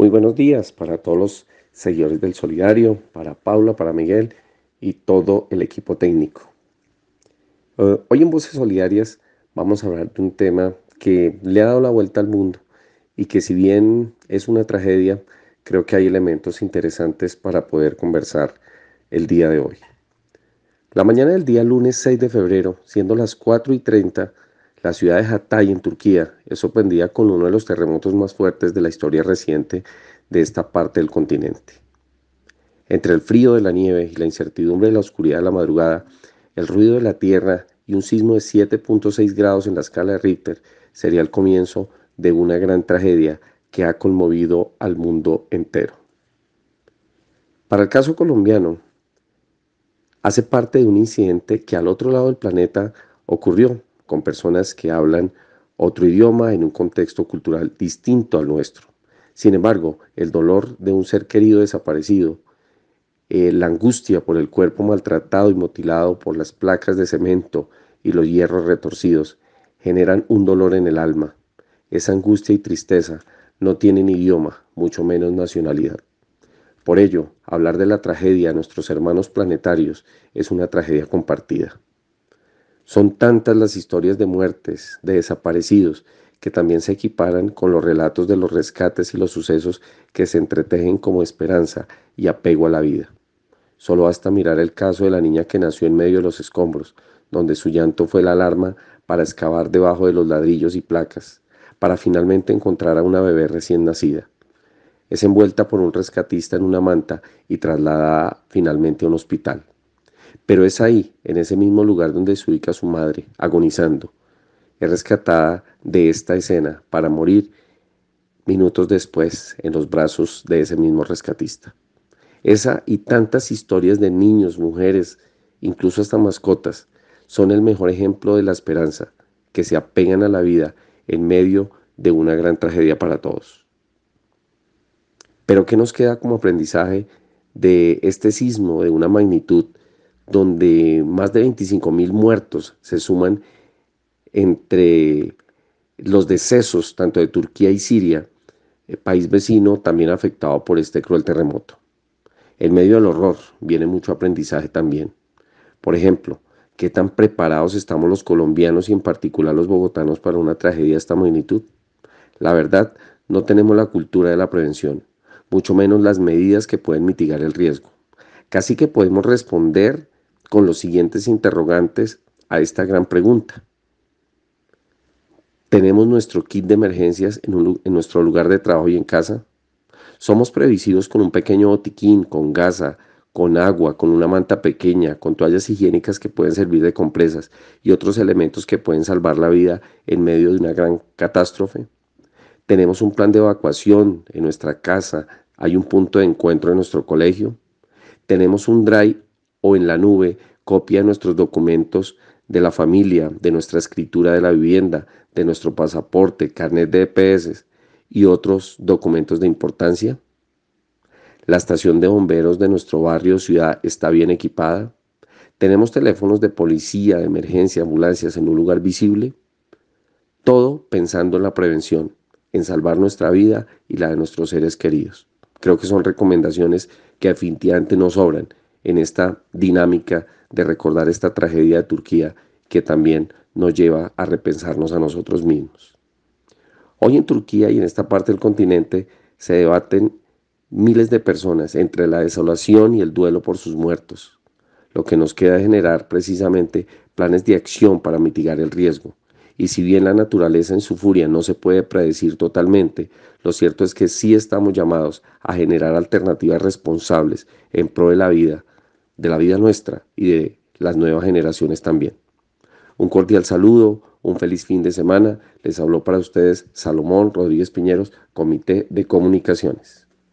Muy buenos días para todos los seguidores del Solidario, para Paula, para Miguel y todo el equipo técnico. Eh, hoy en Voces Solidarias vamos a hablar de un tema que le ha dado la vuelta al mundo y que si bien es una tragedia, creo que hay elementos interesantes para poder conversar el día de hoy. La mañana del día lunes 6 de febrero, siendo las 4 y 30, la ciudad de Hatay en Turquía es sorprendida con uno de los terremotos más fuertes de la historia reciente de esta parte del continente. Entre el frío de la nieve y la incertidumbre de la oscuridad de la madrugada, el ruido de la tierra y un sismo de 7.6 grados en la escala de Richter sería el comienzo de una gran tragedia que ha conmovido al mundo entero. Para el caso colombiano, hace parte de un incidente que al otro lado del planeta ocurrió con personas que hablan otro idioma en un contexto cultural distinto al nuestro. Sin embargo, el dolor de un ser querido desaparecido, eh, la angustia por el cuerpo maltratado y mutilado por las placas de cemento y los hierros retorcidos, generan un dolor en el alma. Esa angustia y tristeza no tienen idioma, mucho menos nacionalidad. Por ello, hablar de la tragedia de nuestros hermanos planetarios es una tragedia compartida. Son tantas las historias de muertes, de desaparecidos, que también se equiparan con los relatos de los rescates y los sucesos que se entretejen como esperanza y apego a la vida. Solo basta mirar el caso de la niña que nació en medio de los escombros, donde su llanto fue la alarma para excavar debajo de los ladrillos y placas, para finalmente encontrar a una bebé recién nacida. Es envuelta por un rescatista en una manta y trasladada finalmente a un hospital. Pero es ahí, en ese mismo lugar donde se ubica su madre, agonizando. Es rescatada de esta escena para morir minutos después en los brazos de ese mismo rescatista. Esa y tantas historias de niños, mujeres, incluso hasta mascotas, son el mejor ejemplo de la esperanza, que se apegan a la vida en medio de una gran tragedia para todos. Pero ¿qué nos queda como aprendizaje de este sismo de una magnitud donde más de 25 mil muertos se suman entre los decesos tanto de Turquía y Siria, el país vecino también afectado por este cruel terremoto. En medio del horror viene mucho aprendizaje también. Por ejemplo, ¿qué tan preparados estamos los colombianos y en particular los bogotanos para una tragedia de esta magnitud? La verdad, no tenemos la cultura de la prevención, mucho menos las medidas que pueden mitigar el riesgo. Casi que podemos responder con los siguientes interrogantes a esta gran pregunta. ¿Tenemos nuestro kit de emergencias en, nuestro lugar de trabajo y en casa? ¿Somos previsivos con un pequeño botiquín, con gasa, con agua, con una manta pequeña, con toallas higiénicas que pueden servir de compresas y otros elementos que pueden salvar la vida en medio de una gran catástrofe? ¿Tenemos un plan de evacuación en nuestra casa? ¿Hay un punto de encuentro en nuestro colegio? ¿Tenemos un drive o en la nube copia nuestros documentos de la familia, de nuestra escritura de la vivienda, de nuestro pasaporte, carnet de EPS y otros documentos de importancia? ¿La estación de bomberos de nuestro barrio o ciudad está bien equipada? ¿Tenemos teléfonos de policía, de emergencia, ambulancias en un lugar visible? Todo pensando en la prevención, en salvar nuestra vida y la de nuestros seres queridos. Creo que son recomendaciones que definitivamente nos sobran en esta dinámica de recordar esta tragedia de Turquía que también nos lleva a repensarnos a nosotros mismos. Hoy en Turquía y en esta parte del continente se debaten miles de personas entre la desolación y el duelo por sus muertos, lo que nos queda generar precisamente planes de acción para mitigar el riesgo. Y si bien la naturaleza en su furia no se puede predecir totalmente, lo cierto es que sí estamos llamados a generar alternativas responsables en pro de la vida, de la vida nuestra y de las nuevas generaciones también. Un cordial saludo, un feliz fin de semana. Les habló para ustedes Salomón Rodríguez Piñeros, Comité de Comunicaciones.